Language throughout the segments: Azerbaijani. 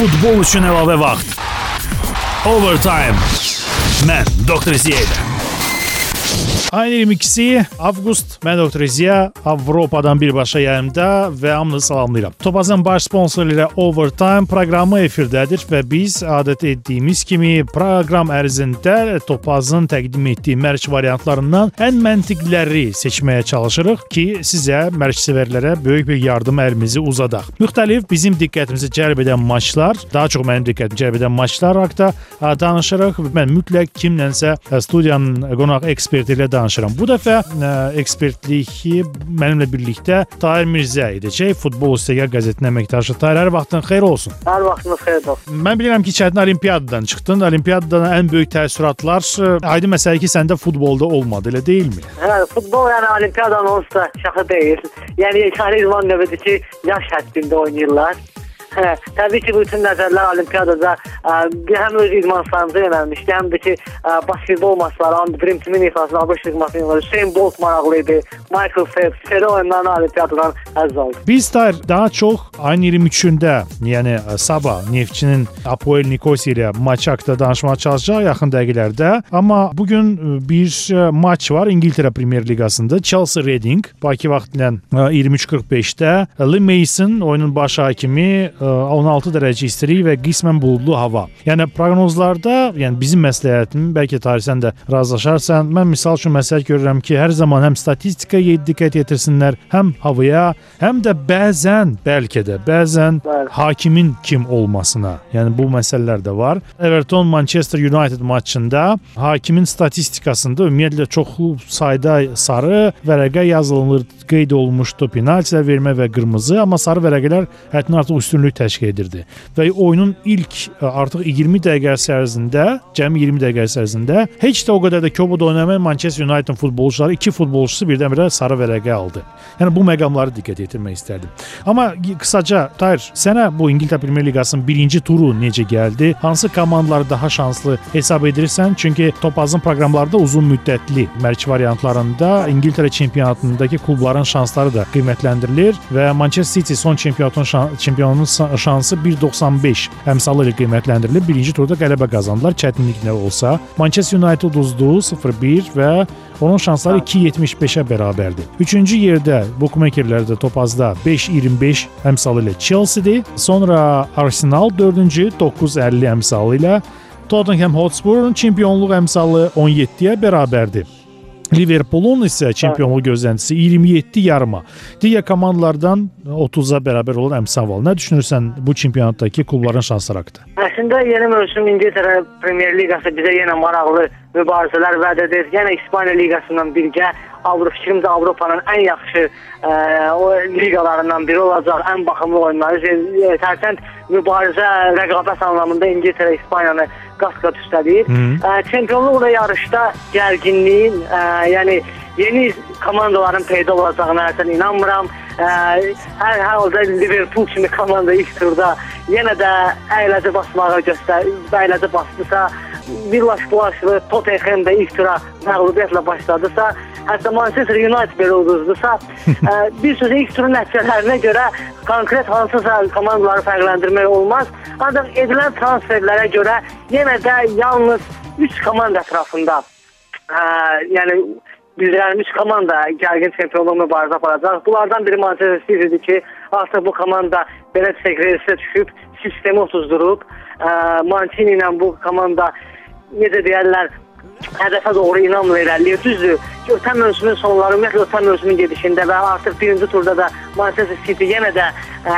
Futbol üçün əlavə vaxt. Overtime. Mən Doktor Ziyədə. Ayın 22-si avqust mən Doktor Ziya Avropadan birbaşa yayımda və hamınızı salamlayıram. Topazın baş sponsoru ilə Overtime proqramı efirdədir və biz adət etdiyimiz kimi proqram ərzində Topazın təqdim etdiyi mərc variantlarından ən məntiqliləri seçməyə çalışırıq ki, sizə mərc-sevərlərə böyük bir yardım əlimizi uzadaq. Müxtəlif bizim diqqətimizi cəlb edən maçlar, daha çox mənim diqqətimi cəlb edən maçlar haqqında danışırıq. Mən mütləq kimlənsə studiyanın qonaq eksperti ilə danışıram. Bu dəfə ə, ekspertliyi mənimlə birlikdə Tahir Mirzə edəcək. Futbol İstəgər qəzetinin əməkdaşı. Tahir, hər vaxtın xeyir olsun. Hər vaxtınız xeyir olsun. Mən bilirəm ki, çətin olimpiadadan çıxdın. Olimpiadadan ən böyük təəssüratlar aydın məsələ ki, səndə futbolda olmadı, elə deyilmi? Hə, futbol yəni olimpiyadanın onsuz da şaxı deyil. Yəni İvan növbədir ki, yaş həddində oynayırlar. Hə, təbii ki, bütün nəzərlər olimpiyadada ə, həm öz idmançılarımıza yönəlmişdi, həm də ki, ə, basketbol maçları, Dream Team-in ifasında ABŞ idmançıları var. Shane Bolt maraqlı idi, Michael Phelps, seri oyunlarını olimpiyadan həzz aldı. Biz də daha çox ayın 23-ündə, yəni sabah Neftçinin Apoel Nikosia ilə maçı haqqında danışmağa çalışacağıq yaxın dəqiqələrdə. Amma bu gün bir maç var İngiltərə Premyer Liqasında. Chelsea Reading Bakı vaxtı ilə 23:45-də Lee Mason oyunun baş hakimi 16 dərəcə istilik və qismən buludlu hava. Yəni proqnozlarda, yəni bizim məsləhətim, bəlkə tarixsən də razılaşarsan, mən misal üçün məsləhət görürəm ki, hər zaman həm statistikaya diqqət yetirsinlər, həm havaya, həm də bəzən, bəlkə də bəzən hakimin kim olmasına. Yəni bu məsələlər də var. Everton Manchester United maçında hakimin statistikasında ümumiyyətlə çoxlu sayda sarı vərəqə yazılır, qeyd olunmuşdu penaltilər vermə və qırmızı, amma sarı vərəqələr həddindən artıq üstünlük təşkil edirdi. Və oyunun ilk ə, artıq 20 dəqiqə ərzində, cəmi 20 dəqiqə ərzində heç də o qədər də kobud oynamayan Manchester United futbolçuları iki futbolçusu birdən-birə sarı vərəqə aldı. Yəni bu məqamları diqqət yetirmək istərdim. Amma qısaca Tahir, sənə bu İngiltərə Premyer Liqasının birinci turu necə gəldi? Hansı komandaları daha şanslı hesab edirsən? Çünki Topazın proqramlarda uzun müddətli mərc variantlarında İngiltərə çempionatındakı klubların şansları da qiymətləndirilir və Manchester City son çempionatın şan çempionun şansı 1.95 əmsalı ilə qiymətləndirilir. Birinci turda qələbə qazandılar, çətinlik nə olsa. Manchester United uduzdu 0-1 və onun şansları 2.75-ə bərabərdir. Üçüncü yerdə bookmakerlərdə topazda 5.25 əmsalı ilə Chelsea-dir. Sonra Arsenal 4-cü 9.50 əmsalı ilə Tottenham Hotspur'un çempionluq əmsalı 17-yə bərabərdir. Liverpoolun isə çempionluq gözləntisi 27 yarıma. Digər komandalardan 30-a bərabər olan əmsal var. Nə düşünürsən bu çempionatdakı klubların şansları haqqında? Əslində yeni mövsüm İngiltərə Premyer Liqası bizə yenə maraqlı mübarizələr vəd edir. Yenə İspaniya liqasından birgə Avropa fikrimcə Avropanın ən yaxşı ə, o liqalarından biri olacaq, ən baxımlı oyunları. Tərtənd mübarizə, rəqabət anlamında İngiltərə İspaniyanı qat-qat üstələyir. Ə, çempionluqla yarışda gərginliyin, ə, yəni yeni komandaların peyda olacağına həsən inanmıram. Ə, hər hər halda Liverpool kimi komanda ilk turda yenə də əyləci basmağa göstər, əyləci basdısa, Villas-Boaslı Tottenham da ilk tura məğlubiyyətlə başladısa, hətta Manchester United belə uduzdusa, ə, bir sözlə ilk turun nəticələrinə görə konkret hansısa komandaları fərqləndirmək olmaz. Ancaq edilən transferlərə görə yenə də yalnız 3 komanda ətrafında ə, yəni bildirilmiş komanda gərgin çempionluq mübarizə aparacaq. Bunlardan biri Manchester City-dir ki, artıq bu komanda belə reysə düşüb, sistemi otuzdurub. Ə, Mancini ilə bu komanda necə deyərlər, hədəfə doğru inamla irəliləyir. Düzdür, ki, ötən mövsümün sonları, ümumiyyətlə ötən mövsümün gedişində və artıq birinci turda da Manchester City yenə də ə,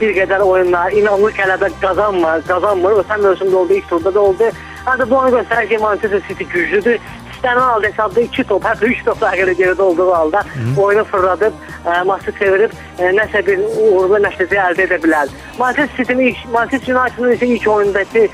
bir qədər oyunlar inamlı qələbə qazanmır, qazanmır. Ötən mövsümdə oldu, ilk turda da oldu. Ancaq bu onu göstərir ki, Manchester City güclüdür. İstənilən halda hesabda 2 top, hətta 3 top fərqlə geridə olduğu halda oyunu fırladıb, ə, maçı çevirib ə, nəsə bir uğurlu nəticə əldə edə bilər. Manchester City-nin ilk Manchester United-ın isə ilk oyundakı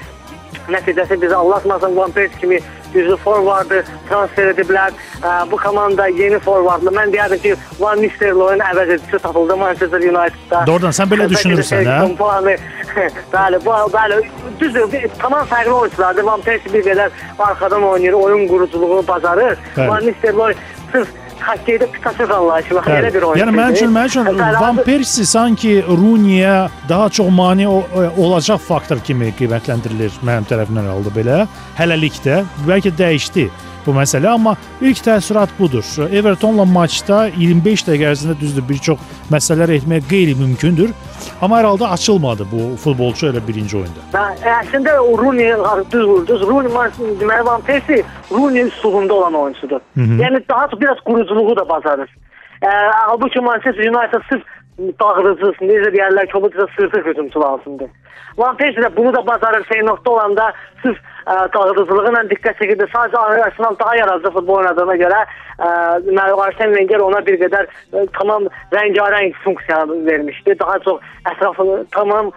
nəticəsi bizə Allah atmasın Van Persie kimi güclü forvardı transfer ediblər. Ə, bu komanda yeni forvardlı. Mən deyərdim ki, Van Nistelrooyun əvəz edicisi tapıldı Manchester United-da. Doğrudan sən belə düşünürsən, hə? Kompani. bəli, bu bəli, düzdür, bir- tamam fərqli oyunçulardır. Van Persie bir qədər arxadan oynayır, oyun quruculuğunu bacarır. Bəli. Van Nistelrooy sırf xokkeydə pitaçıq anlayışı var. Elə bir oyun. Yəni mənim üçün, mənim üçün Van Persie sanki Rooney-yə daha çox mane olacaq faktor kimi qiymətləndirilir mənim tərəfimdən aldı belə. Hələlikdə bəlkə dəyişdi bu məsələ, amma ilk təəssürat budur. Evertonla maçda 25 dəqiqə ərzində düzdür bir çox məsələlər etmək qeyri-mümkündür. Amma hər halda açılmadı bu futbolçu elə birinci oyunda. Və əslində o Rooney düz vurdu. Rooney deməli Van Persie Rooney üslubunda olan oyunçudur. Hı -hı. Yəni daha çox biraz quruculuğu da bacarır. E, halbuki Manchester United sırf dağıdıcı, necə deyərlər ki, o da sırtıq hücumçu lazımdır. Van Persie də bunu da bacarır Feyenoordda olanda sırf dağıdıcılığı ilə diqqət çəkirdi. Sadəcə Arsenal daha yaradıcı futbol oynadığına görə ə, Arsene Wenger ona bir qədər ə, tamam rəngarəng funksiya vermişdi. Daha çox ətrafını tamam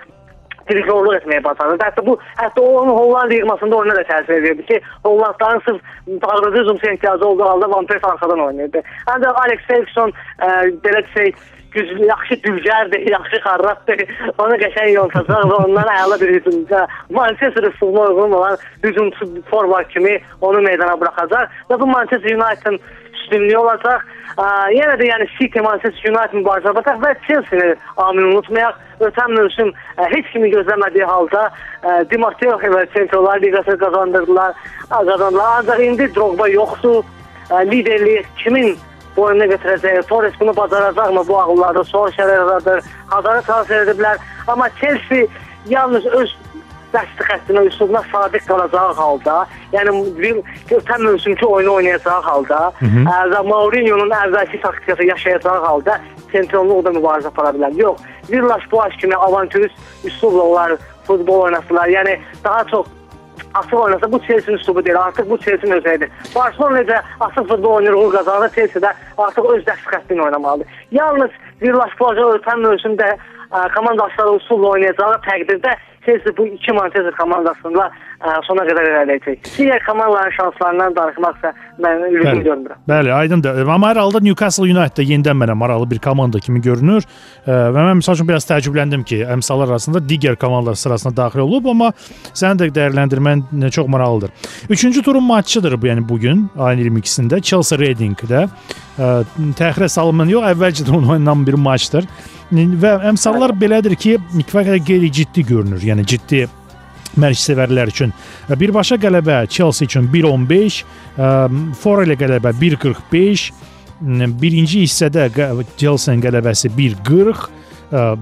direktorluq etməyə bacarırdı. Hətta bu hətta onun Holland yığmasında oyuna da təsir edirdi ki, Hollandların sırf dağıdıcı hücumçuya ehtiyacı olduğu halda Van Persie arxadan oynayırdı. Ancaq Alex Ferguson ə, belə desək güclü, yaxşı dülgərdir, yaxşı xarratdır. Onu qəşəng yontacaq və ondan əla bir hücumda Manchester üslubuna uyğun olan hücumçu forvard kimi onu meydana buraxacaq və bu Manchester United-ın üstünlüyü olacaq. Ə, yenə də yəni City Manchester United mübarizə bataq və Chelsea-ni amil unutmayaq. Ötən mövsüm ə, heç kimi gözləmədiyi halda ə, Di Matteo və Çempionlar Liqası qazandırdılar, qazandılar. Ancaq indi Drogba yoxdur. Ə, liderliyi kimin boynuna götürəcək. Torres bunu bacaracaqmı bu ağıllarda soru şərəradır. Hazarı transfer ediblər. Amma Chelsea yalnız öz dəsti xəttinə, üslubuna sadiq qalacağı halda, yəni bir ötən mövsümki oyunu oynayacağı halda, və Mourinho-nun əvvəlki taktikası yaşayacağı halda çempionluqda mübarizə apara bilər. Yox, Villas Boas kimi avantürist üslubla onlar futbol oynasınlar. Yəni daha çox açıq oynasa bu Chelsea üslubu deyil. Artıq bu Chelsea özəyidir. Barcelona necə açıq futbol oynayır, uğur qazanır, Chelsea də artıq öz dəst xəttini oynamalıdır. Yalnız Villas Boas ötən mövsümdə komandaşları usulla oynayacağı təqdirdə Chelsea bu iki Manchester komandasıyla sona qədər irəliləyəcək. Digər komandaların şanslarından danışmaqsa mən ümid görmürəm. Bəli, aydındır. Amma hər halda Newcastle United da yenidən mənə maraqlı bir komanda kimi görünür. Və mən məsəl üçün biraz təəccübləndim ki, əmsallar arasında digər komandalar sırasına daxil olub, amma sənin də dəyərləndirmən çox maraqlıdır. Üçüncü turun matçıdır bu, yəni bu gün ayın 22-sində Chelsea Reading-də. Təxirə salınmayan yox, əvvəlcədən oynanan bir maçdır. Və əmsallar belədir ki, kifayət qeyri-ciddi görünür. Yəni ciddi mərc sevərlər üçün birbaşa qələbə Chelsea üçün 1.15, Forel qələbə 1.45, birinci hissədə Chelsea-nin qələbəsi 1.40,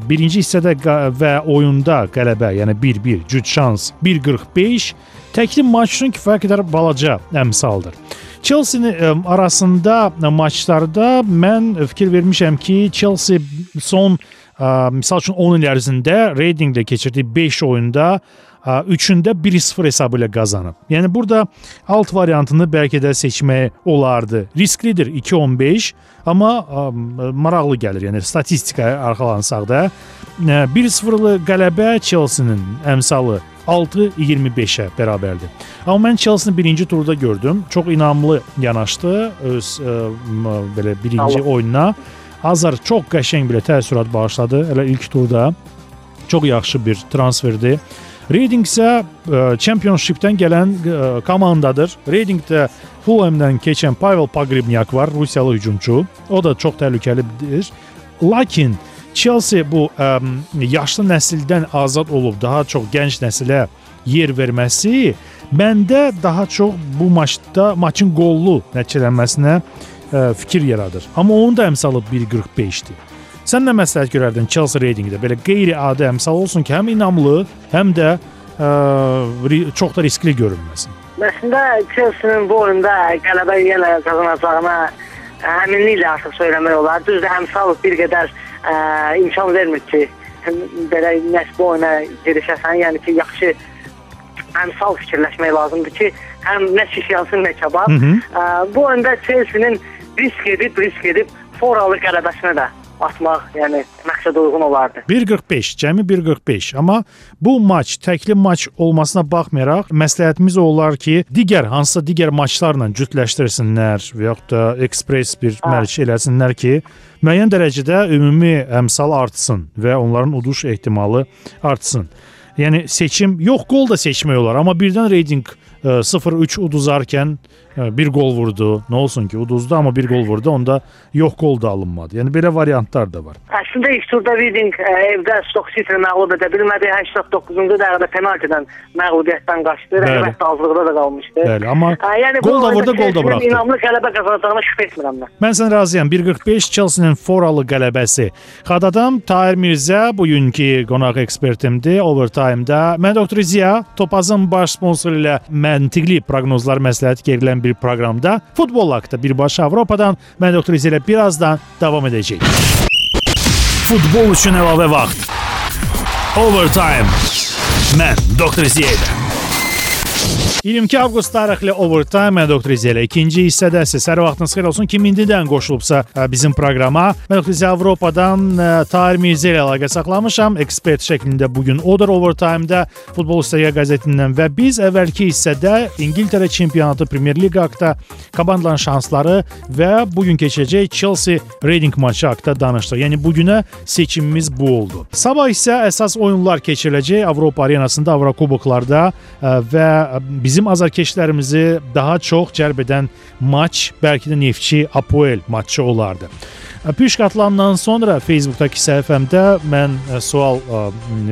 birinci hissədə və oyunda qələbə, yəni 1-1, cüt şans 1.45, təkli maç üçün kifayət qədər balaca əmsaldır. Chelsea arasında maçlarda mən fikir vermişəm ki, Chelsea son ə, misal üçün 10 il ərzində Reading-də keçirdiyi 5 oyunda üçündə 1-0 hesabı ilə qazanıb. Yəni burada alt variantını bəlkə də seçmək olardı. Risklidir 2-15, amma ə, maraqlı gəlir. Yəni statistikaya arxalansaq da 1-0-lı qələbə Chelsea-nin əmsalı 6-25-ə bərabərdir. Amma mən Chelsea-ni birinci turda gördüm. Çox inamlı yanaşdı öz ə, belə birinci oyununa. Azar çox qəşəng belə təəssürat bağışladı elə ilk turda. Çox yaxşı bir transferdir. Reading isə Championship-dən gələn ə, komandadır. Reading-də Fulham-dan keçən Pavel Pogrebnyak var, Rusiyalı hücumçu. O da çox təhlükəlidir. Lakin Chelsea bu ə, yaşlı nəsildən azad olub daha çox gənc nəsilə yer verməsi məndə daha çox bu maçda maçın qollu nəticələnməsinə ə, fikir yaradır. Amma onun da əmsalı 1.45-dir. Sən nə məsləhət görərdin Chelsea reytinqdə? Belə qeyri-adi əmsal olsun ki, həm inamlı, həm də ə, çox da riskli görünməsin. Əslində Chelsea-nin bu oyunda qələbə yenə qazanacağına əminliklə artıq söyləmək olar. Düzdür, əmsal bir qədər ə, imkan vermir ki, belə nəsə bu oyuna girişəsən, yəni ki, yaxşı əmsal fikirləşmək lazımdır ki, həm nə şiş yansın, nə -hı. Ə, bu oyunda Chelsea-nin risk edib, risk edib foralı qələbəsinə də atmaq, yəni məqsədə uyğun olardı. 1.45, cəmi 1.45. Amma bu maç təkli maç olmasına baxmayaraq, məsləhətimiz olar ki, digər hansısa digər maçlarla cütləşdirsinlər və yaxud da ekspres bir mərc eləsinlər ki, müəyyən dərəcədə ümumi əmsal artsın və onların uduş ehtimalı artsın. Yəni seçim yox, qol da seçmək olar, amma birdən reytinq 0-3 uduzarkən Hə, bir gol vurdu. Nə olsun ki, uduzdu amma bir gol vurdu. Onda yox gol da alınmadı. Yəni belə variantlar da var. Əslində ilk turda Reading ə, evdə Stoke City-ni məğlub edə bilmədi. 89-cu dəqiqədə penaltidən məğlubiyyətdən qaçdı. Rəqabət azlıqda da qalmışdı. Bəli, amma Ə, yəni gol da vurdu, gol da buraxdı. İnamlı qələbə qazanacağına şübhə etmirəm mən. Mən sən razıyam. 1.45 Chelsea-nin foralı qələbəsi. Xadadam Tahir Mirzə bugünkü qonaq ekspertimdir Overtime-da. Mən Doktor Ziya Topazın baş sponsoru ilə məntiqli proqnozlar məsləhət verilən bir proqramda futbol haqqında birbaşa Avropadan mən Doktor Ziya ilə birazdan davam edəcəyik. Futbol üçün əlavə vaxt. Overtime. Mən Doktor Ziya ilə. 22 avqust tarixli Overtime mən Ziya ilə ikinci hissədəsiz. Hər vaxtınız xeyir olsun. Kim indidən qoşulubsa ə, bizim proqrama. Mən Doktor Ziya Avropadan ə, Tahir Mirzə ilə əlaqə saxlamışam. Ekspert şəklində bu gün odur Overtime-da Futbol İstəyə qəzetindən və biz əvvəlki hissədə İngiltərə çempionatı Premyer Liqa haqqında komandaların şansları və bu gün keçəcək Chelsea Reading maçı haqqında danışdıq. Yəni bu günə seçimimiz bu oldu. Sabah isə əsas oyunlar keçiriləcək Avropa arenasında, Avrokuboklarda ə, və bizim azarkeşlərimizi daha çox cəlb edən maç bəlkə də Neftçi Apoel matçı olardı. Püşk atılandan sonra Facebookdakı səhifəmdə mən ə, sual ə,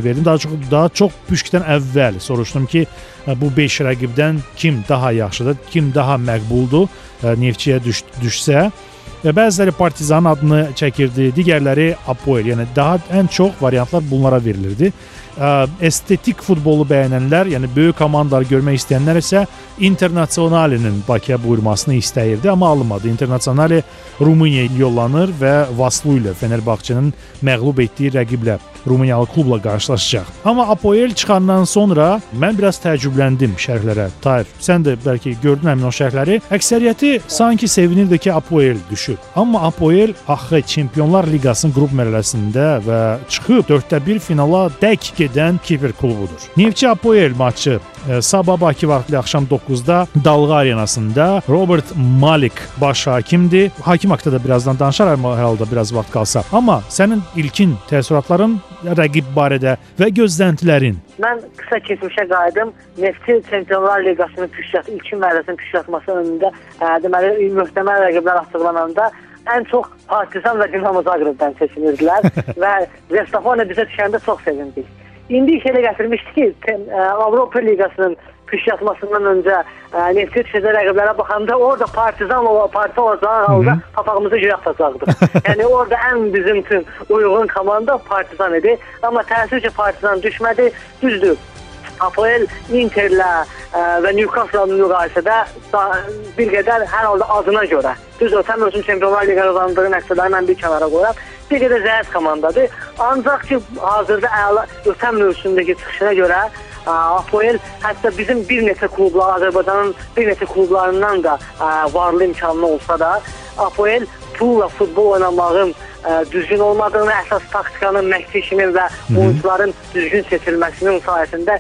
verdim. Daha çox daha çox Püşkdən əvvəl soruşdum ki, bu 5 rəqibdən kim daha yaxşıdır, kim daha məqbuldur Neftçiyə düş, düşsə və bəziləri Partizanın adını çəkirdi, digərləri Apoel. Yəni daha ən çox variantlar bunlara verilirdi. Ə, Estetik futbolu bəyənənlər, yəni böyük komandaları görmək istəyənlər isə Internasionalinin Bakıya buyurmasını istəyirdi, amma alınmadı. Internasionali Rumuniyaya yollanır və Vaslu ilə Fenerbahçenin məğlub etdiyi rəqiblə Rumıniyalı klubla qarşılaşacaq. Amma Apoel çıxandan sonra mən biraz təəccübləndim şərhlərə. Tayr, sən də bəlkə gördün həmin o şərhləri. Əksəriyyəti sanki sevinirdi ki, Apoel düşüb. Amma Apoel axı Çempionlar Liqasının qrup mərhələsində və çıxıb 4də 1 finala dək gedən Kiper klubudur. Neftçi Apoel maçı e, Sabah Bakı vaxtlı axşam 9-da Dalğa arenasında Robert Malik baş hakimdir. Hakim haqqında da birazdan danışarıq hər halda biraz vaxt qalsa. Amma sənin ilkin təəssüratların rəqib barədə və gözləntilərin Mən qısa keçmişə qayıdım. Nefti Çempionlar Liqasının püşkət ilkin mərhələsinin püşkətması önündə ə, deməli möhtəməl rəqiblər açıqlananda ən çox Partizan və Dinamo Zagrebdən seçilirdilər və Zestafone bizə düşəndə çox sevindik. İndi iş elə gətirmişdi ki, ə, Avropa Liqasının püşkətmasından öncə ə, Nefti düşəcək rəqiblərə baxanda orada Partizan o parti olacağı halda papağımızı göyə atacaqdıq. yəni orada ən bizim üçün uyğun komanda Partizan idi. Amma təəssüf ki, Partizan düşmədi. Düzdür. Apoel Interlə ə, və Newcastle müqayisədə bir qədər hər halda adına görə. Düz ötən mövsüm Çempionlar Liqası qazandığı nəticələri mən bir kənara qoyaq. Bir qədər zəif komandadır. Ancaq ki, hazırda əla ötən mövsümdəki çıxışına görə ə, Apoel hətta bizim bir neçə klublar, Azərbaycanın bir neçə klublarından da ə, varlı imkanlı olsa da Apoel pulla futbol oynamağın ə, düzgün olmadığını, əsas taktikanın, məşqçi işinin və oyunçuların düzgün seçilməsinin sayəsində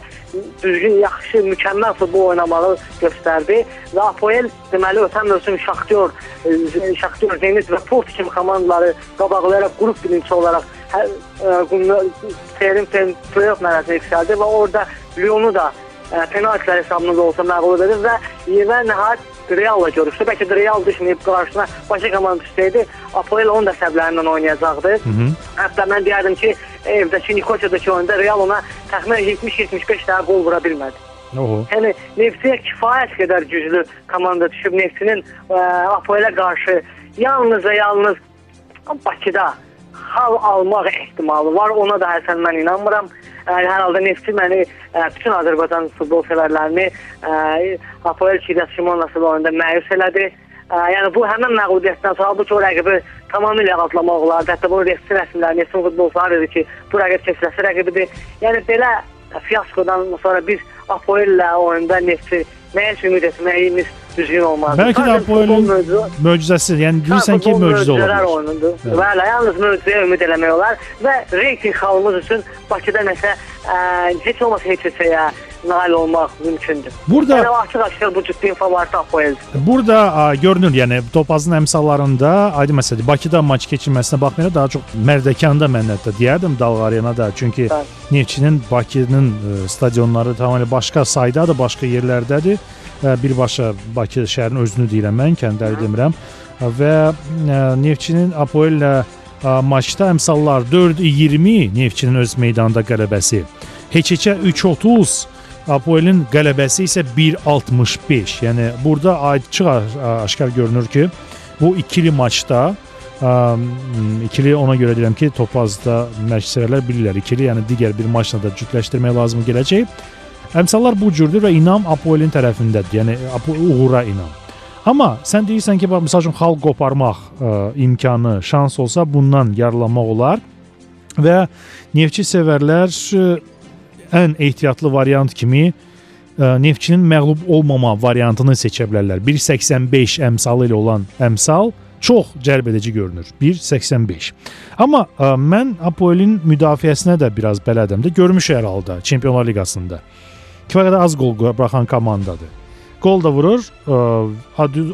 düzgün, yaxşı, mükəmməl futbol oynamağı göstərdi. Və Apoel deməli ötən mövsüm Şaxtyor, e, Şaxtyor, Zenit və Port kimi komandaları qabaqlayaraq qrup birincisi olaraq hər e, Terim playoff mərhələsinə yüksəldi və orada Lyonu da ə, penaltilər hesabında da olsa məğlub edib və və nəhayət Real'la görüşdü. Bəlkə də Real düşməyib qarşısına başqa komanda düşsəydi, Apoel onun da səblərindən oynayacaqdı. Hətta mən deyərdim ki, evdəki Nikoçadakı oyunda Real ona təxminən 70-75 dəqiqə gol vura bilmədi. Oho. Yəni Neftçiyə kifayət qədər güclü komanda düşüb Neftçinin ə, Apoelə qarşı yalnız və yalnız Bakıda hal almaq ehtimalı var. Ona da həsən mən inanmıram. Hər halda Neftçi məni ə, bütün Azərbaycan futbol sevərlərini ə, Apoel Kiryat Şimonla oyunda məyus elədi. Ə, yəni bu həmin məğlubiyyətdən sonra bu ki o rəqibi tamamilə atlamaq olardı. Hətta bu Neftçi rəsmləri, Neftçi futbolçular dedi ki, bu rəqib keçiləsi rəqibidir. Yəni belə fiaskodan sonra biz Apoellə oyunda Neftçi nəyə ümid etməyimiz düzgün olmazdı. Bəlkə də Sadəcə futbol Apoelin mövzu- möcüzəsi, yəni bilirsən ki, möcüzə oyunudur. Bəli. Yalnız möcüzəyə ümid eləmək olar və reyting xalımız üçün Bakıda nəsə ə, heç olmasa heç hissəyə nail olmaq mümkündür. Burada- yəni açıq-açıq bu ciddi favoriti Apoel. Burada a, görünür, yəni Topazın əmsallarında aydın məsələdir. Bakıda maç keçirməsinə baxmayaraq daha çox Mərdəkanda mən hətta deyərdim Dalğa Arenada. Çünki Bəli. Neftçinin Bakının ə, stadionları tamamilə başqa saydadır, başqa yerlərdədir. ə, birbaşa Bakı şəhərinin özünü deyirəm mən, kəndləri demirəm. Və ə, Neftçinin Apoel ilə maçda əmsallar 4-20 Neftçinin öz meydanında qələbəsi. Heç-heçə 3-30 Apoelin qələbəsi isə 1-65. Yəni burada açıq aşkar görünür ki, bu ikili maçda Ə, ikili ona görə deyirəm ki, Topazda məşqçilər bilirlər ikili, yəni digər bir maçla da cütləşdirmək lazım gələcək. Əmsallar bu cürdür və inam Apoelin tərəfindədir. Yəni uğura inam. Amma sən deyirsən ki, məsəl üçün xalq qoparmaq ə, imkanı, şans olsa bundan yararlanmaq olar və neftçi sevərlər ən ehtiyatlı variant kimi ə, neftçinin məğlub olmama variantını seçə bilərlər. 1.85 əmsalı ilə olan əmsal çox cəlb edici görünür. 1.85. Amma ə, mən Apoelin müdafiəsinə də biraz bələdəm də görmüşəm hər halda Çempionlar Liqasında. Kifayət qədər az qol buraxan komandadır. Qol da vurur, ə,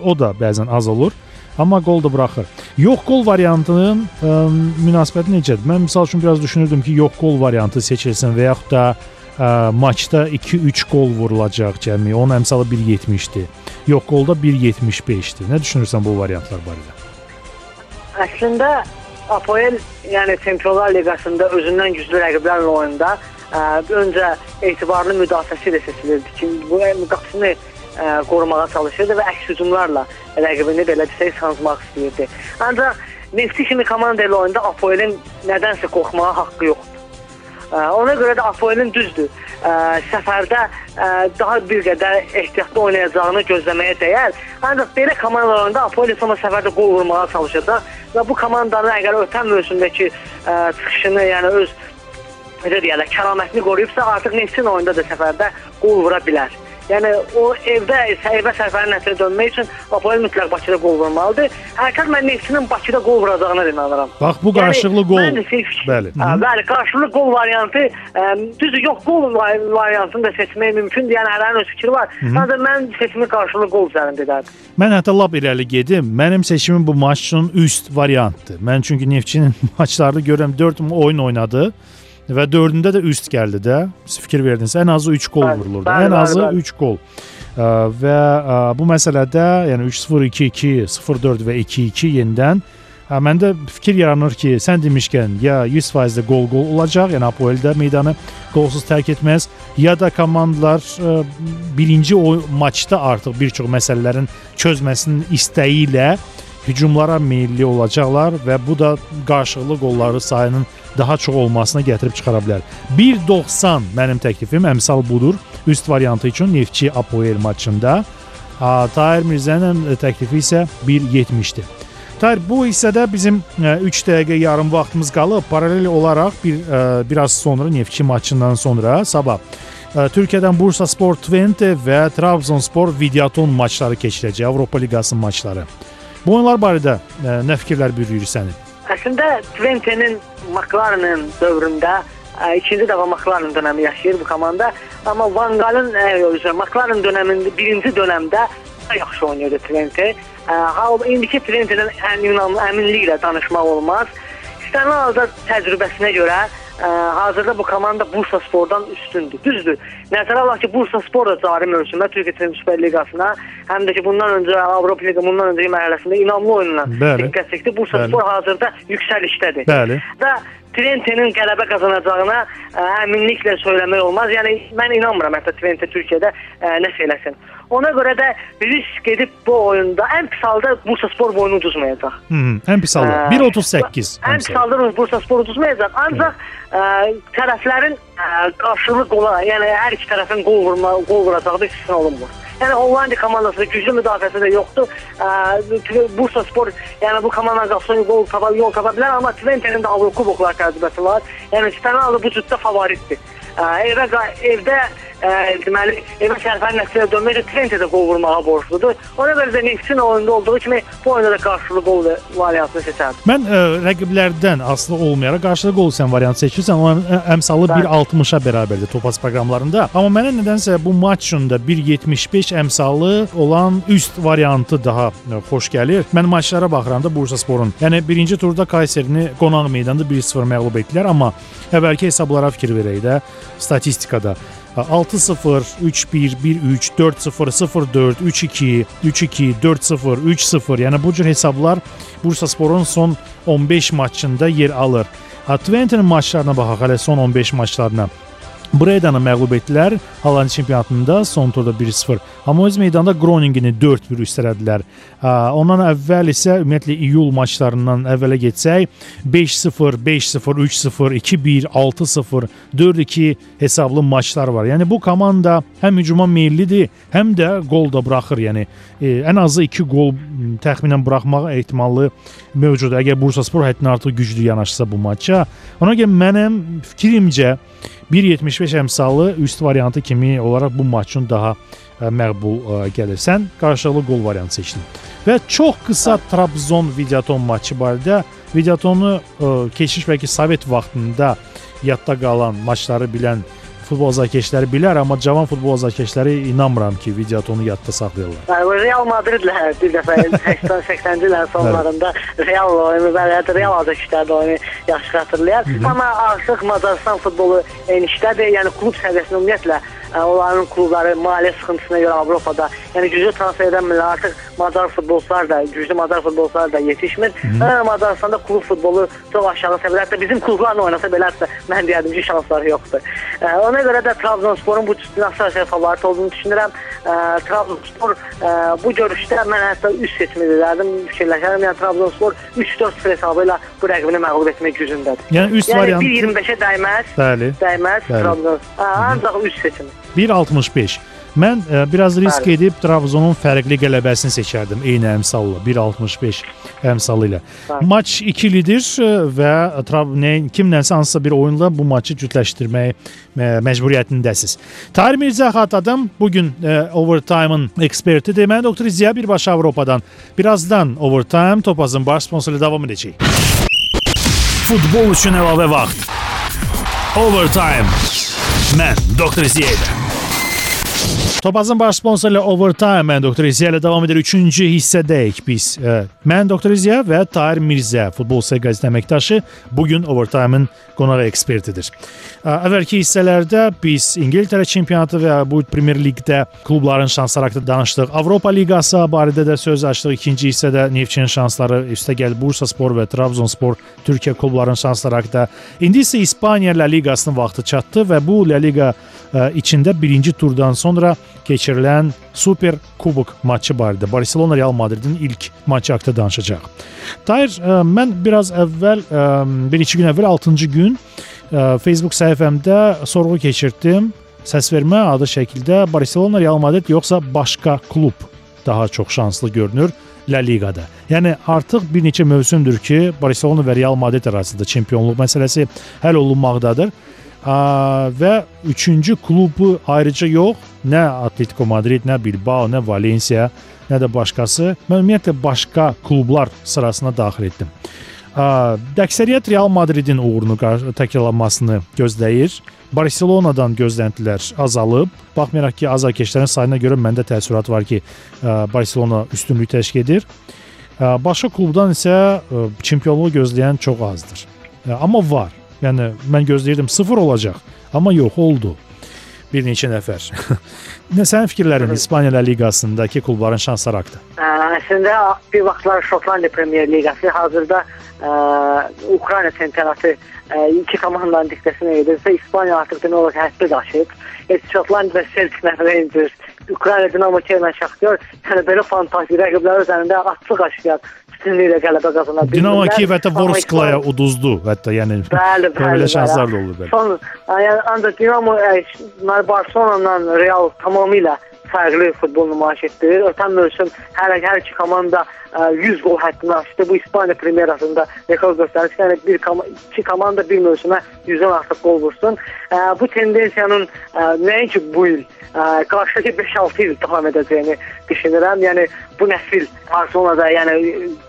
o da bəzən az olur. Amma qol da buraxır. Yox qol variantının ə, münasibəti necədir? Mən məsəl üçün biraz düşünürdüm ki, yox qol variantı seçilsin və yaxud da ə, maçda 2-3 qol vurulacaq cəmi. Onun əmsalı 1.70-dir. Yox qolda 1.75-dir. Nə düşünürsən bu variantlar barədə? Əslində Apoel yəni Çempionlar Liqasında özündən güclü rəqiblərlə oyunda ə, öncə etibarlı müdafiəsi ilə seçilirdi ki, bu qapısını ə, qorumağa çalışırdı və əks hücumlarla rəqibini belə desək sancmaq istəyirdi. Ancaq Nefti kimi komanda ilə oyunda Apoelin nədənsə qorxmağa haqqı yoxdur. Ə, ona görə də Apoelin düzdür. Ə, səfərdə ə, daha bir qədər ehtiyatlı oynayacağını gözləməyə dəyər. Ancaq belə komandalarında Apoel sonra səfərdə qol vurmağa çalışacaq və bu komandanın əgər ötən mövsümdəki ə, çıxışını, yəni öz necə deyirlər, kəramətini qoruyubsa, artıq Neftin oyunda da səfərdə qol vura bilər. Yəni o evdə evə səfərin nəticə dönmək üçün Apoel mütləq Bakıda qol vurmalıdır. Hərəkət mən Neftinin Bakıda qol vuracağına inanıram. Bax bu qarşılıqlı qol. Yəni, bəli. Hə, bəli, qarşılıqlı qol variantı ə, düzdür, yox qol variantını da seçmək mümkündür. Yəni hərənin öz fikri var. Ancaq mən seçimi qarşılıqlı qol üzərində edərdim. Mən hətta lap irəli gedim. Mənim seçimim bu maç üçün üst variantdır. Mən çünki Neftçinin maçlarını görürəm 4 oyun oynadı və 4-ündə də üst gəldi də. Siz fikir verdinizsə ən azı 3 qol vurulurdu. Bəli, ən azı 3 qol. Ə, və ə, bu məsələdə yəni 3-0, 2-2, 0-4 və 2-2 yenidən Hə, məndə fikir yaranır ki, sən demişkən ya 100% qol qol olacaq, yəni Apoel də meydanı qolsuz tərk etməz, ya da komandalar ə, birinci o maçda artıq bir çox məsələlərin çözməsinin istəyi ilə hücumlara meylli olacaqlar və bu da qarşılıqlı qolları sayının daha çox olmasına gətirib çıxara bilər. 1.90 mənim təklifim, əmsal budur. Üst variantı üçün Neftçi Apoel maçında. Tahir Mirzənin təklifi isə 1.70-dir. Tahir, bu hissədə bizim 3 dəqiqə yarım vaxtımız qalıb. Paralel olaraq bir biraz sonra Neftçi maçından sonra sabah Türkiyədən Bursa Spor Twente və Trabzonspor Videoton maçları keçiriləcək, Avropa Liqası maçları. Bu oyunlar barədə nə fikirlər bürüyür sənin? Əslində Twente'nin McLaren'ın dövründə ə, ikinci dəfə McLaren dönəmi yaşayır bu komanda. Amma Van Gaal'ın üzrə McLaren dönəmində birinci dövrdə yaxşı oynayırdı Twente. Hal indiki Twente'dən əmin əminliklə danışmaq olmaz. İstənilən halda təcrübəsinə görə ə, hazırda bu komanda Bursa Spordan üstündür. Düzdür. Nəzərə alaq ki, Bursa Spor da cari mövsümdə Türkiyə Süper Liqasına, həm də ki, bundan öncə Avropa Liqası bundan öncəki mərhələsində inamlı oyunla diqqət çəkdi. Bursa Bəli. Spor hazırda yüksəlişdədir. Bəli. Və Twente'nin qələbə qazanacağına ə, əminliklə söyləmək olmaz. Yəni mən inanmıram hətta Twente Türkiyədə ə, nəsə eləsin. Ona görə də risk edib bu oyunda ən pis halda Bursa Spor boyunu uduzmayacaq. Hı, ən pis halda 1.38. Ən pis halda Bursa Spor uduzmayacaq. Ancaq ə, tərəflərin ə, qarşılıqlı qola, yəni hər iki tərəfin qol vurma, qol vuracağı da istisna olunmur. Yəni Hollanda komandası güclü müdafiəsi də yoxdur. Ə, Bursa Spor yəni bu komandanın qarşısında gol tapa, yol tapa bilər, amma Twente'nin də Avropa kuboklar təcrübəsi var. Yəni Stanalı bu cütdə favoritdir. Ə, evə evdə ə, deməli evə sərfəli nəticəyə dönməklə Twente də qol vurmağa borcludur. Ona görə də Neftin oyunda olduğu kimi bu oyunda da qarşılıqlı qol variantını seçərdim. Mən ə, rəqiblərdən asılı olmayaraq qarşılıqlı qol sən variant seçirsən, onun əmsalı 1.60-a bərabərdir Topaz proqramlarında. Amma mənə nədənsə bu maç üçün də 1.75 əmsalı olan üst variantı daha ə, xoş gəlir. Mən maçlara baxıram da Bursa Sporun. Yəni birinci turda Kayserini qonaq meydanda 1-0 məğlub etdilər, amma əvvəlki hesablara fikir verək də statistikada 6-0, 3-1, 1-3, 4-0, 0-4, 3-2, 3-2, 4-0, 3-0. Yəni bu cür hesablar Bursasporun son 15 maçında yer alır. Twente'nin maçlarına baxaq hələ son 15 maçlarına. Bredanı məğlub etdilər Hollandiya çempionatında son turda 1-0. Amma öz meydanda Groningeni 4-1 üstələdilər. Ondan əvvəl isə ümumiyyətlə iyul maçlarından əvvələ getsək 5-0, 5-0, 3-0, 2-1, 6-0, 4-2 hesablı maçlar var. Yəni bu komanda həm hücuma meyllidir, həm də gol da buraxır. Yəni e, ən azı 2 gol təxminən buraxmaq ehtimalı mövcuddur. Əgər Bursaspor həddindən artıq güclü yanaşsa bu maça. Ona görə mənim fikrimcə 1.75 əmsalı üst variantı kimi olaraq bu maçın daha ə, məqbul ə, gəlir. Sən qarşılıqlı qol variantı seçdin. Və çox qısa Trabzon Videoton maçı barədə Videotonu ə, keçmiş bəlkə Sovet vaxtında yadda qalan maçları bilən futbol azarkeşləri bilər, amma cavan futbol azarkeşləri inanmıram ki, videotonu yadda saxlayırlar. Real Madridlə bir dəfə 80-80-ci illərin sonlarında Real oyunu ya Real azarkeşləri oyunu yaxşı xatırlayar. Amma artıq Macaristan futbolu enişdədir. Yəni klub səviyyəsində ümumiyyətlə onların klubları maliyyə sıxıntısına görə Avropada, yəni güclü transfer edənmirlər. Artıq Macar futbolçular da, güclü Macar futbolçular da yetişmir. Və Macaristanda klub futbolu çox aşağı səviyyədə. Hətta bizim klublarla oynasa beləsə, mən deyərdim ki, şansları yoxdur. Ona görə də Trabzonsporun bu nasıl favorit olduğunu düşünürəm. Trabzonspor bu görüşdə mən hətta üst seçimi edərdim, fikirləşərəm. Yəni Trabzonspor 3-4 hesabı ilə bu rəqibini məğlub etmək gücündədir. Yəni üst yəni, variantı 1.25-ə dəyməz. Bəli. Dəyməz Bəli. Trabzonspor. Ancaq üst seçimi. 1.65. Mən ə, biraz risk Bəli. edib Trabzonun fərqli qələbəsini seçərdim eyni əmsalla 1.65 əmsalı ilə. Bəli. Maç ikilidir ə, və Trab nə kimlənsə hansısa bir oyunla bu maçı cütləşdirməyə ə, məcburiyyətindəsiz. Tahir Mirzə Xatadım bu gün overtime-ın ekspertidir. Mən doktor Ziya birbaşa Avropadan. Birazdan overtime topazın baş sponsoru davam edəcək. Futbol üçün əlavə vaxt. Overtime. Mən Doktor Ziya ilə. Topazın baş sponsoru ilə Overtime mən Doktor İziya ilə davam edir. Üçüncü hissədəyik biz. Mən Doktor İziya və Tahir Mirzə, futbol sayı qəzeti əməkdaşı bu gün Overtime-ın qonaq ekspertidir. Əvvəlki hissələrdə biz İngiltərə çempionatı və bu Premier Liqdə klubların şansları haqqında danışdıq. Avropa Liqası barədə də söz açdıq. İkinci hissədə Neftçinin şansları, üstəgəl Bursaspor və Trabzonspor Türkiyə klublarının şansları haqqında. İndi isə İspaniya La Liqasının vaxtı çatdı və bu La Liqa ə, içində birinci turdan sonra keçirilən Super Kubok maçı barədə Barselona Real Madridin ilk maçı haqqında danışacağıq. Tahir, ə, mən biraz əvvəl ə, bir neçə gün əvvəl 6-cı gün ə, Facebook səhifəmdə sorğu keçirtdim. Səsvermə adı şəkildə Barselona Real Madrid yoxsa başqa klub daha çox şanslı görünür La Liqada. Yəni artıq bir neçə mövsümdür ki, Barselona və Real Madrid arasında çempionluq məsələsi həll olunmaqdadır. Və üçüncü klubu ayrıca yox, nə Atletico Madrid, nə Bilbao, nə Valencia, nə də başqası. Mən ümumiyyətlə başqa klublar sırasına daxil etdim. Əksəriyyət Real Madridin uğurunu təkrarlanmasını gözləyir. Barselonadan gözləntilər azalıb. Baxmayaraq ki, azarkeşlərin sayına görə məndə təəssürat var ki, Barselona üstünlük təşkil edir. Başqa klubdan isə çempionluğu gözləyən çox azdır. Amma var. Yəni mən gözləyirdim 0 olacaq, amma yox oldu. Bir neçə nəfər. Nə sənin fikirlərin İspaniya Liqasındakı klubların şansları haqqında? Əslində bir vaxtlar Şotlandiya Premyer Liqası hazırda ə, Ukrayna çempionatı ə, iki komandanın diktəsinə edirsə, İspaniya artıq demək olar ki, həddi daşıyıb. Heç Şotlandiya və Celtic Rangers, Ukrayna Dinamo Kiev və Shakhtar, yəni belə fantastik rəqiblər üzərində açıq aşkar üstünlüklə qələbə qazana bilmirlər. Dinamo Kiyev hətta İspaniya- uduzdu, hətta yəni Bəli, bəli. belə şanslar da olur belə. Son, yəni ancaq Dinamo ə, Barcelona-dan Real tamamilə fərqli futbol nümayiş etdirir. Ötən mövsüm hər hər iki komanda ə, 100 gol həddini aşdı. Bu İspaniya Primerasında rekord göstərir. Yəni bir iki komanda bir mövsümə 100-dən artıq gol vursun. Ə, bu tendensiyanın ə, nəinki bu il, ə, qarşıdakı 5-6 il davam edəcəyini düşünürəm. Yəni bu nəsil Barcelonada, yəni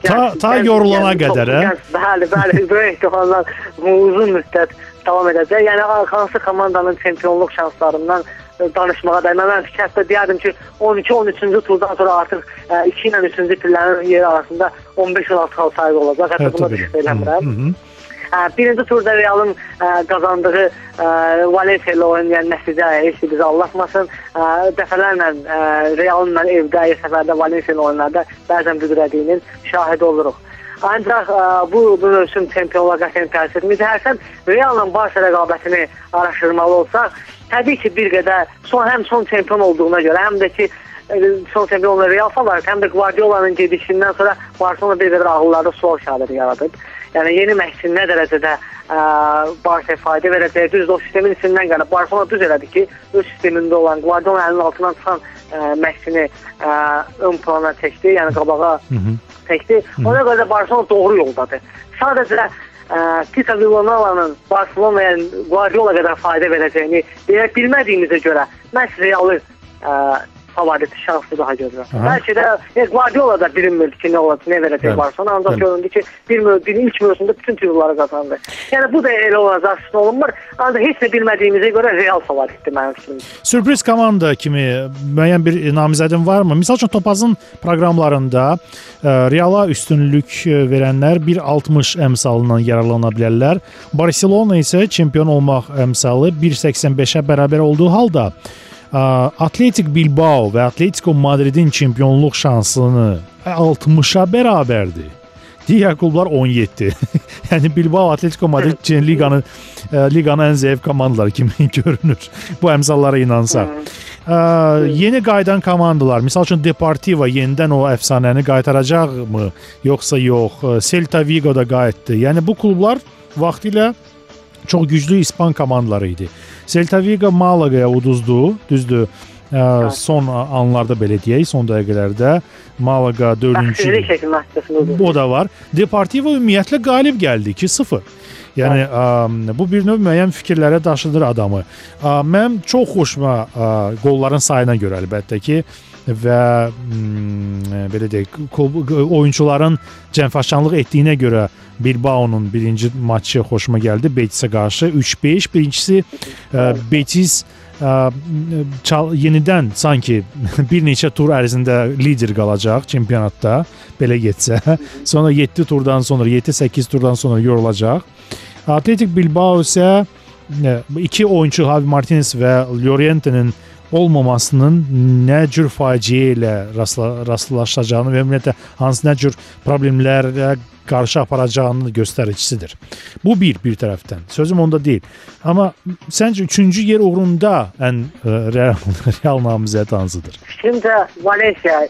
Ta- ta yorulana qədər, hə? Bəli, bəli, böyük ehtimalla uzun müddət davam edəcək. Yəni hansı komandanın çempionluq şanslarından danışmağa dəyər. Mən hətta deyərdim ki, 12-13-cü turdan sonra artıq 2 ilə 3-cü pillərin yeri arasında 15-16 xal sayı olacaq. Hətta buna düşüb eləmirəm. Ə, birinci turda Realın ə, qazandığı Valencia ilə oynayan nəticə heç bizi allatmasın. Ə, dəfələrlə Realın evdə, səfərdə Valencia ilə oyunlarda bəzən büdrədiyinin şahidi oluruq. Ancaq ə, bu bu mövsüm çempionluğa qətiyyən təsir etmir. Hərsən Realla Barça rəqabətini araşdırmalı olsaq, təbii ki, bir qədər son həm son çempion olduğuna görə, həm də ki son çempionlar Real favorit, həm də Guardiola'nın gedişindən sonra Barcelona bir qədər ağıllarda sual işarələri yaradıb. Yəni yeni məşqçi nə dərəcədə ə, Barça fayda verəcək, düz o sistemin içindən gəlib. Barcelona düz elədi ki, öz sistemində olan Guardiola əlinin altından çıxan ə, məşqçini ə, ön plana çəkdi, yəni qabağa çəkdi. Ona görə də Barcelona doğru yoldadır. Sadəcə Tita Villanovanın Barcelona'ya Guardiola qədər fayda verəcəyini deyə bilmədiyimizə görə məhz Realı ə, favoriti şanslı daha görürəm. Bəlkə də e, Guardiola da bilinmirdi ki, nə olacaq, nə verəcək Barcelona. Ancaq göründü ki, bir bir ilk mövsümdə bütün titulları qazandı. Yəni bu da elə olacaq, olunmur. Ancaq heç nə bilmədiyimizə görə Real favoritdir mənim fikrimcə. Sürpriz komanda kimi müəyyən bir namizədin varmı? Məsəl üçün Topazın proqramlarında e, Reala üstünlük verənlər 1.60 əmsalından yararlana bilərlər. Barselona isə çempion olmaq əmsalı 1.85-ə bərabər olduğu halda Atletik Bilbao və Atletico Madridin çempionluq şansını 60-a bərabərdir. Digər klublar 17. yəni Bilbao, Atletico Madrid Çin liqanın liqanın ən zəif komandaları kimi görünür. Bu əmsallara inansaq. Ə, yeni qayıdan komandalar, məsəl üçün Deportivo yenidən o əfsanəni qaytaracaqmı, yoxsa yox? Celta Vigo da qayıtdı. Yəni bu klublar vaxtilə çox güclü İspan komandaları idi. Celta Vigo Malagaya uduzdu, düzdür. Ə, son anlarda belə deyək, son dəqiqələrdə Malaga 4-cü. O da var. Deportivo ümumiyyətlə qalib gəldi 2-0. Yəni ə, bu bir növ müəyyən fikirlərə daşıdır adamı. Ə, mənim çox xoşuma ə, qolların sayına görə əlbəttə ki, və m, belə deyək, oyunçuların cəmfəşanlıq etdiyinə görə Bilbao'nun birinci maçı xoşuma gəldi Betis'e qarşı 3-5. Birincisi ə, Betis ə, çal, yenidən sanki bir neçə tur ərzində lider qalacaq çempionatda belə getsə. Sonra 7 turdan sonra 7-8 turdan sonra yorulacaq. Atletik Bilbao isə iki oyunçu Javi Martinez və Llorente'nin olmamasının nə cür faciə ilə rastla, rastlaşacağını və ümumiyyətlə hansı nə cür problemlərlə qarşı aparacağının göstəricisidir. Bu bir bir tərəfdən. Sözüm onda deyil. Amma səncə 3-cü yer uğrunda ən ə, real, real namizəd hansıdır? Fikrimcə Valencia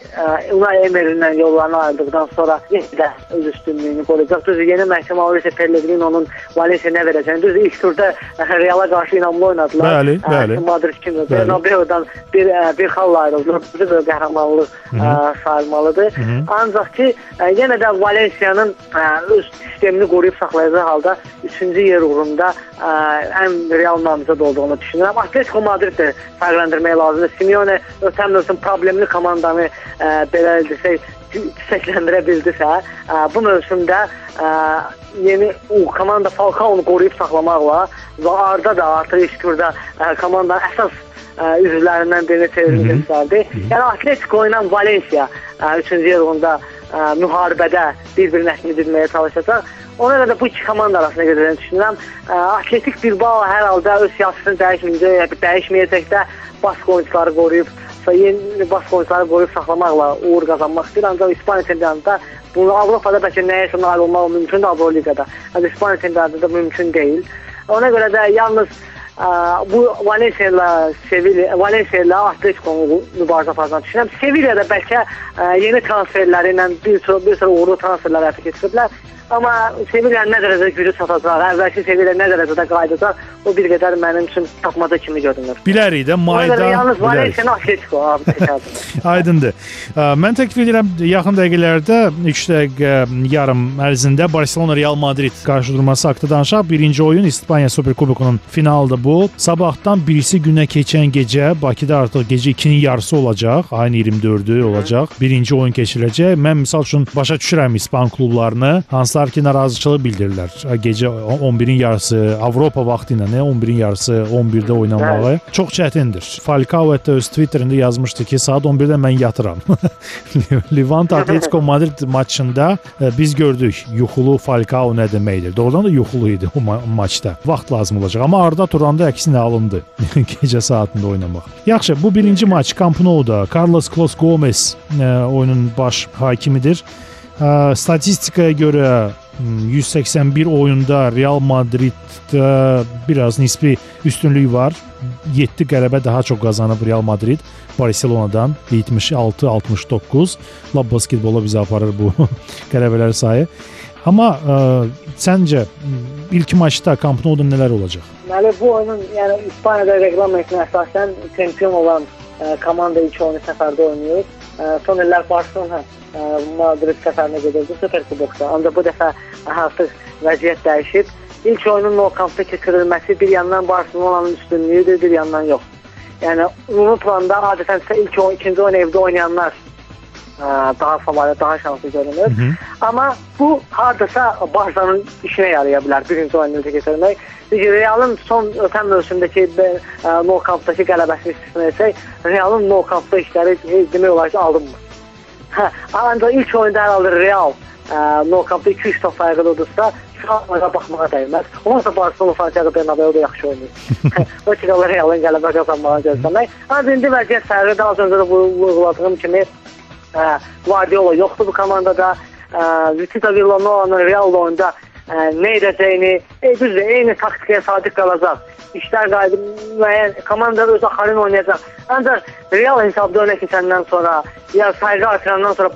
Unai Emery'dən yollarını ayırdıqdan sonra yenə də öz üstünlüyünü qoruyacaq. Düzdür, yeni məhkəmə Mauricio Pellegrino'nun Valencia nə verəcəyini. Düzdür, ilk turda Real'a qarşı inamlı oynadılar. Bəli, bəli. Madrid kimi Bernabeu-dan bir bir xalla ayrıldılar. Bu da qəhrəmanlıq sayılmalıdır. Ancaq ki, yenə də Valencia'nın öz sistemini qoruyub saxlayacağı halda 3-cü yer uğrunda ə, ən real namizəd olduğunu düşünürəm. Atletico Madrid də fərqləndirmək lazımdır. Simeone ötən mövsüm problemli komandanı ə, belə desək çiçəkləndirə bildisə, ə, bu mövsümdə ə, yeni o komanda Falcao-nu qoruyub saxlamaqla və Arda da artıq ilk turda ə, komandanın əsas ə, üzvlərindən birini çevirib göstərdi. Yəni Atletico ilə Valencia 3-cü yerində ə, müharibədə bir-bir nəslini bilməyə çalışacaq. Ona görə də bu iki komanda arasında gedəcəyini düşünürəm. Ə, Atletik Bilbao hər halda öz siyasətini dəyişməyəcək, dəyişməyəcək də Bask oyunçuları qoruyub yeni Bask oyunçuları qoruyub saxlamaqla uğur qazanmaq istəyir. Ancaq İspaniya çempionatında bunu Avropada bəlkə nəyisə nail olmaq mümkündür Avroliqada. Ancaq İspaniya çempionatında mümkün deyil. Ona görə də yalnız bu Valencia ilə Sevilla, Valencia ilə Atletico mübarizə fazla düşünürəm. Sevilla da bəlkə ə, yeni transferləri ilə bir sıra bir sıra uğurlu transferlər həyata keçiriblər. Amma Sevilla nə dərəcədə gücü çatacaq, əvvəlki Sevilla nə dərəcədə qayıdacaq, o bir qədər mənim üçün tapmaca kimi görünür. Bilərik də mayda. Yalnız Valencia Atletico abi Aydındır. Mən təklif edirəm yaxın dəqiqələrdə 3 dəqiqə yarım ərzində Barselona Real Madrid qarşıdurması haqqında danışaq. Birinci oyun İspaniya Superkubokunun finalıdır bu. Sabahdan birisi günə keçən gecə Bakıda artıq gecə 2-nin yarısı olacaq. Ayın 24-ü olacaq. Birinci oyun keçiriləcək. Mən məsəl üçün başa düşürəm İspan klublarını. Hansı Starki narazıçılığı bildirirlər. Gecə 11-in yarısı Avropa vaxtı ilə, nə 11-in yarısı 11-də oynamağı çox çətindir. Falcao hətta öz Twitterində yazmışdı ki, saat 11-də mən yatıram. Levant Atletico Madrid maçında e, biz gördük yuxulu Falcao nə deməkdir. Doğrudan da yuxulu idi o ma maçda. Vaxt lazım olacaq. Amma Arda Turanda əksinə alındı. Gecə saatında oynamaq. Yaxşı, bu birinci maç Camp Nou-da Carlos Clos Gomez e, oyunun baş hakimidir. E, statistikaya görə 181 oyunda Real Madriddə biraz nisbi üstünlük var. 7 qələbə daha çox qazanıb Real Madrid Barselonadan 76-69. Lab basketbola bizə aparır bu qələbələr sayı. Amma ə, səncə ilk maçda Camp Nou-da nələr olacaq? Deməli bu oyunun, yəni İspaniyada reqlamentə əsasən çempion olan ə, komanda ilk oyunu səfərdə oynayır. Ə, son illər Barselona ə, Madrid səfərinə gedirdi Superkubokda. Ancaq bu dəfə artıq vəziyyət dəyişib. İlk oyunun Nou Campda keçirilməsi bir yandan Barselonanın üstünlüyüdür, bir yandan yox. Yəni ümumi planda adətən ilk oyun, ikinci oyun evdə oynayanlar ə, daha favorit, daha şanslı görünür. Hı -hı. Amma bu hardasa Barsanın işinə yaraya bilər birinci oyunu keçirmək. Realın son ötən mövsümdəki Nou Campdakı qələbəsini istisna etsək, Realın Nou Campda işləri demək olar ki, alınmır. Hə, ancaq ilk oyunda hər halda Real Nou Campda 2-3 top fərqli udursa, şanlara baxmağa dəyməz. Onsa Barcelona Santiago Bernabeu-da yaxşı oynayır. o ki, Realın qələbə qazanmağı gözləmək. Ancaq indi vəziyyət fərqlidir. Az öncə də vurguladığım kimi Ə, Guardiola yoxdur bu komandada. Vita Villanova'nın Real oyunda ə, nə edəcəyini, e, düzdür, eyni taktikaya sadiq qalacaq. İşlər qayıdıb müəyyən komanda öz axarını oynayacaq. Ancaq Real hesabda önə keçəndən sonra, ya sayğı artırandan sonra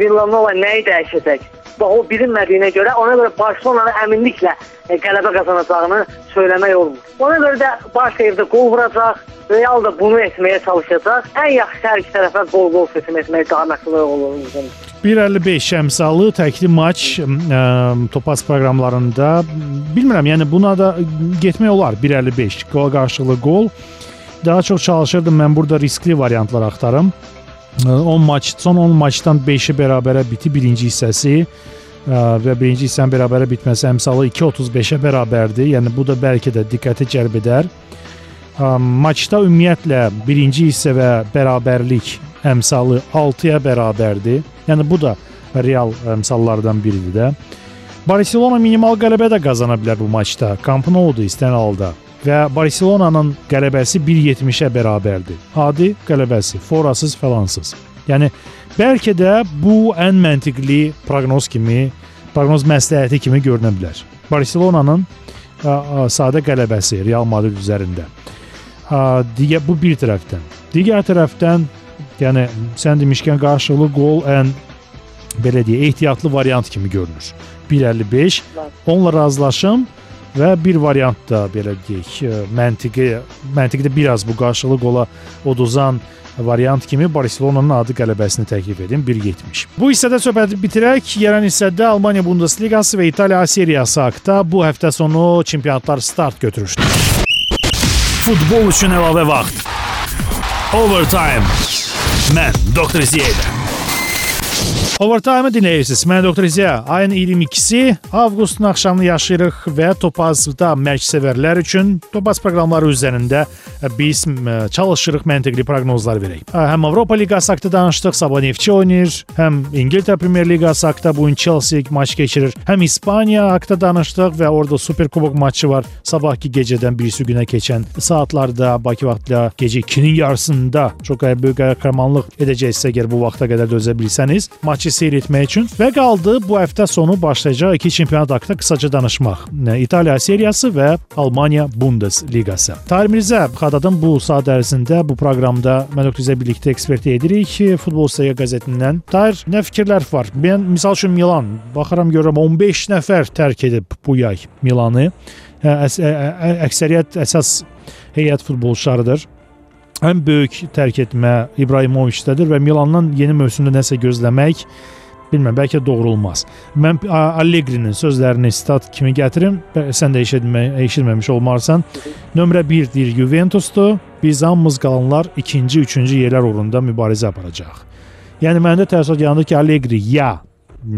Villanova nəyi dəyişəcək? Bax o bilinmədiyinə görə ona görə Barcelonanın əminliklə qələbə qazanacağını söyləmək olmur. Ona görə də evdə qol vuracaq, Real da bunu etməyə çalışacaq. Ən yaxşı hər iki tərəfə qol-qol seçim etmək daha məqsədli olur. 1.55 əmsalı təkli maç ə, topaz proqramlarında bilmirəm, yəni buna da getmək olar 1.55 qol qarşılıqlı qol. Daha çox çalışırdım mən burada riskli variantlar axtarım. 10 maç, son 10 maçdan 5-i bərabərə biti birinci hissəsi və birinci hissənin bərabərə bitməsi əmsalı 2.35-ə bərabərdir. Yəni bu da bəlkə də diqqəti cəlb edər. Maçda ümumiyyətlə birinci hissə və bərabərlik əmsalı 6-ya bərabərdir. Yəni bu da real əmsallardan biridir də. Barselona minimal qələbə də qazana bilər bu maçda. Camp Nou-dur istənilən halda və Barselonanın qələbəsi 1.70-ə bərabərdir. Adi qələbəsi, forasız falansız. Yəni bəlkə də bu ən məntiqli proqnoz kimi, proqnoz məsləhəti kimi görünə bilər. Barselonanın sadə qələbəsi Real Madrid üzərində. Digər bu bir tərəfdən. Digər tərəfdən, yəni sən demişkən qarşılıqlı qol ən belə deyə ehtiyatlı variant kimi görünür. 1.55. Onunla razılaşım və bir variant da belə deyək, məntiqi məntiqdə biraz bu qarşılıq qola oduzan variant kimi Barselonanın adı qələbəsini təklif edim 1.70. Bu hissədə söhbəti bitirək. Yerən hissədə Almaniya Bundesliqası və İtaliya seriyası haqqında bu həftə sonu çempionatlar start götürür. Futbol üçün əlavə vaxt. Overtime. Mən Doktor Ziyədə. Overtime-ı dinləyirsiniz. Mən Doktor Ziya. Ayın 22-si avqustun axşamını yaşayırıq və Topazda mərc sevərlər üçün Topaz proqramları üzərində biz çalışırıq məntiqli proqnozlar verək. Həm Avropa Liqası haqqında danışdıq, Sabah Neftçi oynayır, həm İngiltərə Premyer Liqası haqqında bu gün Chelsea maç keçirir, həm İspaniya haqqında danışdıq və orada Super Kubok maçı var. Sabahki gecədən birisi günə keçən saatlarda Bakı vaxtıyla gecə 2-nin yarısında çox böyük qəhrəmanlıq edəcəksə əgər bu vaxta qədər dözə bilsəniz, maçı maçı seyr etmək üçün və qaldı bu həftə sonu başlayacaq iki çempionat haqqında qısaca danışmaq. İtaliya seriyası və Almaniya Bundesliqası. Tahir Mirzə Xadadın bu saat ərzində bu proqramda mən Öktüzə birlikdə ekspertə edirik Futbol Sayı qəzetindən. Tahir, nə fikirlər var? Mən misal üçün Milan baxıram görürəm 15 nəfər tərk edib bu yay Milanı. Əksəriyyət əsas heyət futbolçularıdır ən böyük tərk etmə İbrahimoviçdədir və Milandan yeni mövsümdə nəsə gözləmək bilmirəm, bəlkə doğru olmaz. Mən Allegri-nin sözlərini stat kimi gətirim. Sən də eşitmə, eşitməmiş olmarsan. Nömrə 1 deyir Juventusdur. Biz hamımız qalanlar 2-ci, 3-cü yerlər uğrunda mübarizə aparacaq. Yəni məndə təəssürat yarandı ki, Allegri ya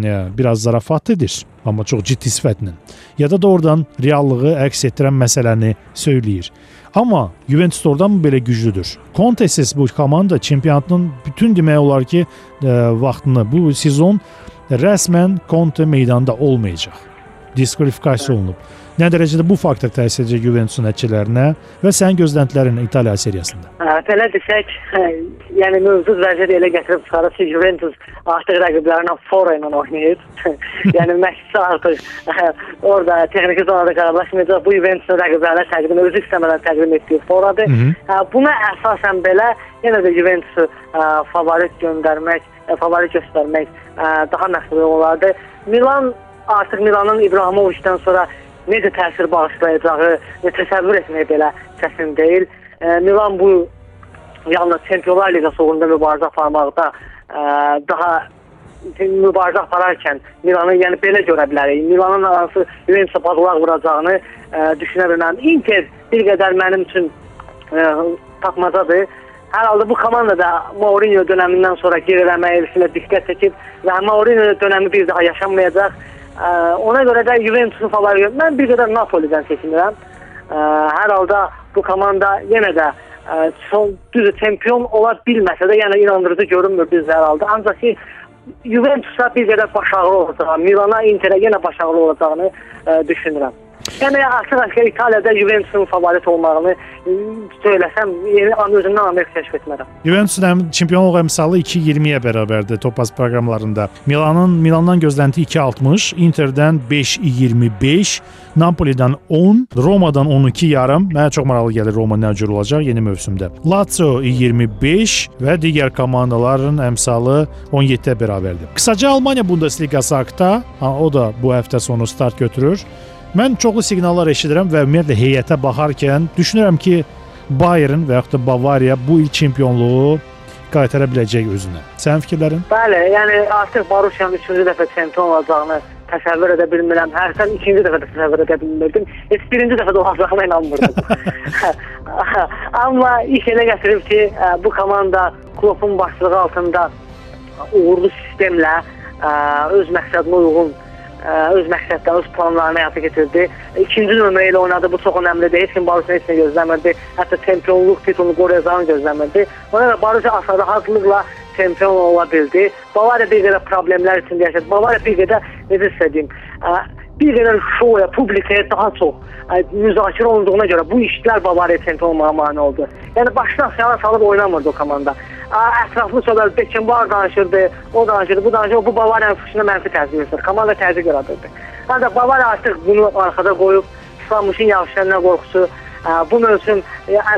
e, biraz zarafatlıdır, amma çox ciddi sifətlə. Ya da doğrudan reallığı əks etdirən məsələni söyləyir. Amma Juventus mı belə güclüdür? Contesiz bu komanda çempionatın bütün demək olar ki, e, vaxtını bu sezon rəsmən Conte meydanda olmayacaq. Diskvalifikasiya olunub. Nə dərəcədə bu faktor təsir edəcək Juventusun nəticələrinə və sənin gözləntilərin İtaliya seriyasında? Hə, belə desək, hə, yəni mövcud vəziyyəti elə gətirib çıxarır ki, Juventus artıq rəqiblərinə fora ilə oynayır. yəni məşqçi artıq hə, orada texniki zonada qarşılaşmayacaq. Bu Juventusun rəqiblərinə təqdim özü istəmədən təqdim etdiyi foradır. Hə, buna əsasən belə yenə də Juventusu ə, favorit göndərmək, ə, favorit göstərmək ə, daha məqsədli olardı. Milan artıq Milanın İbrahimovicdən sonra necə təsir bağışlayacağı təsəvvür etmək belə çətin deyil. E, Milan bu yalnız Çempionlar Liqası uğrunda mübarizə aparmaqda e, daha mübarizə apararkən Milanı yəni belə görə bilərik. Milanın hansı Juventus bazalaq vuracağını e, düşünə bilməm. Inter bir qədər mənim üçün e, tapmacadır. Hər halda bu komanda da Mourinho dönəmindən sonra geriləmə elçilə diqqət çəkib və Mourinho dönəmi bir daha yaşanmayacaq. Ə, ona görə də Juventusun favorit. Mən bir qədər Napolidən seçmirəm. Ə, hər halda bu komanda yenə də ə, son düz çempion ola bilməsə də, yəni inandırıcı görünmür bizə hər halda. Ancaq ki Juventusa bir qədər başarılı olacağını, Milana, Interə yenə başarılı olacağını ə, düşünürəm. Yəni açıq-aşkar İtaliyada Juventusun favorit olmağını söyləsəm, yeni özümdən Amerika kəşf etmərəm. Juventusun çempionluq əmsalı 2.20-yə bərabərdir Topaz proqramlarında. Milanın Milandan gözlənti 2.60, Interdən 5.25, Napolidən 10, Romadan 12 yarım. Mənə çox maraqlı gəlir Roma nə cür olacaq yeni mövsümdə. Lazio 25 və digər komandaların əmsalı 17-ə bərabərdir. Qısaca Almaniya Bundesliqası haqqında, o da bu həftə sonu start götürür. Mən çoxlu siqnallar eşidirəm və ümumiyyətlə heyətə baxarkən düşünürəm ki, Bayern və yaxud da Bavariya bu il çempionluğu qaytara biləcək özünə. Sənin fikirlərin? Bəli, yəni artıq Baruşyanın 3-cü dəfə çempion olacağını təsəvvür edə bilmirəm. Hərdən ikinci dəfə də təsəvvür edə bilmirdim. Heç birinci dəfə də olacağına inanmırdım. Amma iş elə gətirib ki, bu komanda klubun başçılığı altında uğurlu sistemlə öz məqsədinə uyğun öz məqsədlərini, öz planlarını həyata keçirdi. İkinci nömrə ilə oynadı. Bu çox önəmlidir. Heç kim Barışın heç nə gözləmirdi. Hətta çempionluq titulunu qoruyacağını gözləmirdi. Ona görə Barış aşağıda rahatlıqla çempion ola bildi. Bavariya bir qədər problemlər içində yaşadı. Bavariya bir qədər necə söyləyim, bir qədər şoya, publikaya daha çox müzakirə olunduğuna görə bu işlər Bavariya çempion olmağa mane oldu. Yəni başdan aşağı salıb oynamırdı o komanda ətraflı söhbət Beckenbauer danışırdı, o danışırdı, bu danışırdı, bu Bavariyanın fışına mənfi təsir edir. Komanda təzyiq yaradırdı. Ancaq Bavariya artıq bunu arxada qoyub, İslamuşun yağışlarına qorxusu, bu mövsüm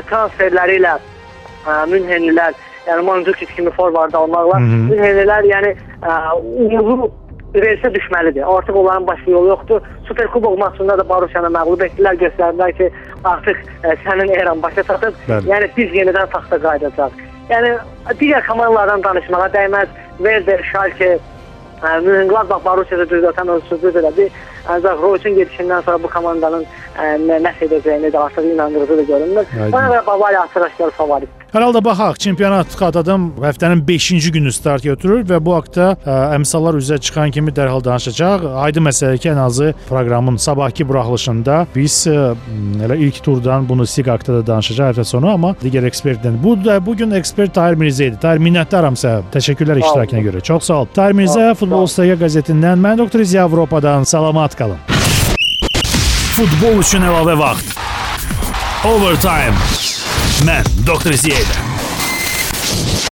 transferləri ilə Münhenlilər, yəni Mandzukic kimi forvarda olmaqla Münhenlilər yəni uğurlu reysə düşməlidir. Artıq onların başqa yolu yoxdur. Super Kubok maçında da Baruşanı məğlub etdilər, göstərdilər ki, artıq ə, sənin eran başa çatıb. Bəli. Yəni biz yenidən taxta qayıdacağıq. Yəni digər komandalardan danışmağa dəyməz. Werder, Schalke, Mönchengladbach, Borussia Dortmund öz sözü elədi. Ancaq Royçun gedişindən sonra bu komandanın ə, nə edəcəyini də artıq inandırıcı da görünmür. Ona görə Bavariya açıq-aşkar favoritdir. Hər halda baxaq, çempionat xatadan həftənin 5-ci günü start götürür və bu haqqda ə, əmsallar üzə çıxan kimi dərhal danışacaq. Aydın məsələdir ki, ən azı proqramın sabahki buraxılışında biz ə, elə ilk turdan bunu SIG haqqında da danışacaq həftə sonu, amma digər ekspertdən. Bu da bu gün ekspert Tahir Mirzə idi. Tahir minnətdaram sənə. Təşəkkürlər iştirakına görə. Çox sağ ol. Tahir Mirzə Futbol Staya qəzetindən, mən Doktor İziya Avropadan salamat qalın. Futbol üçün əlavə vaxt. Overtime. Mən Doktor Ziyədə.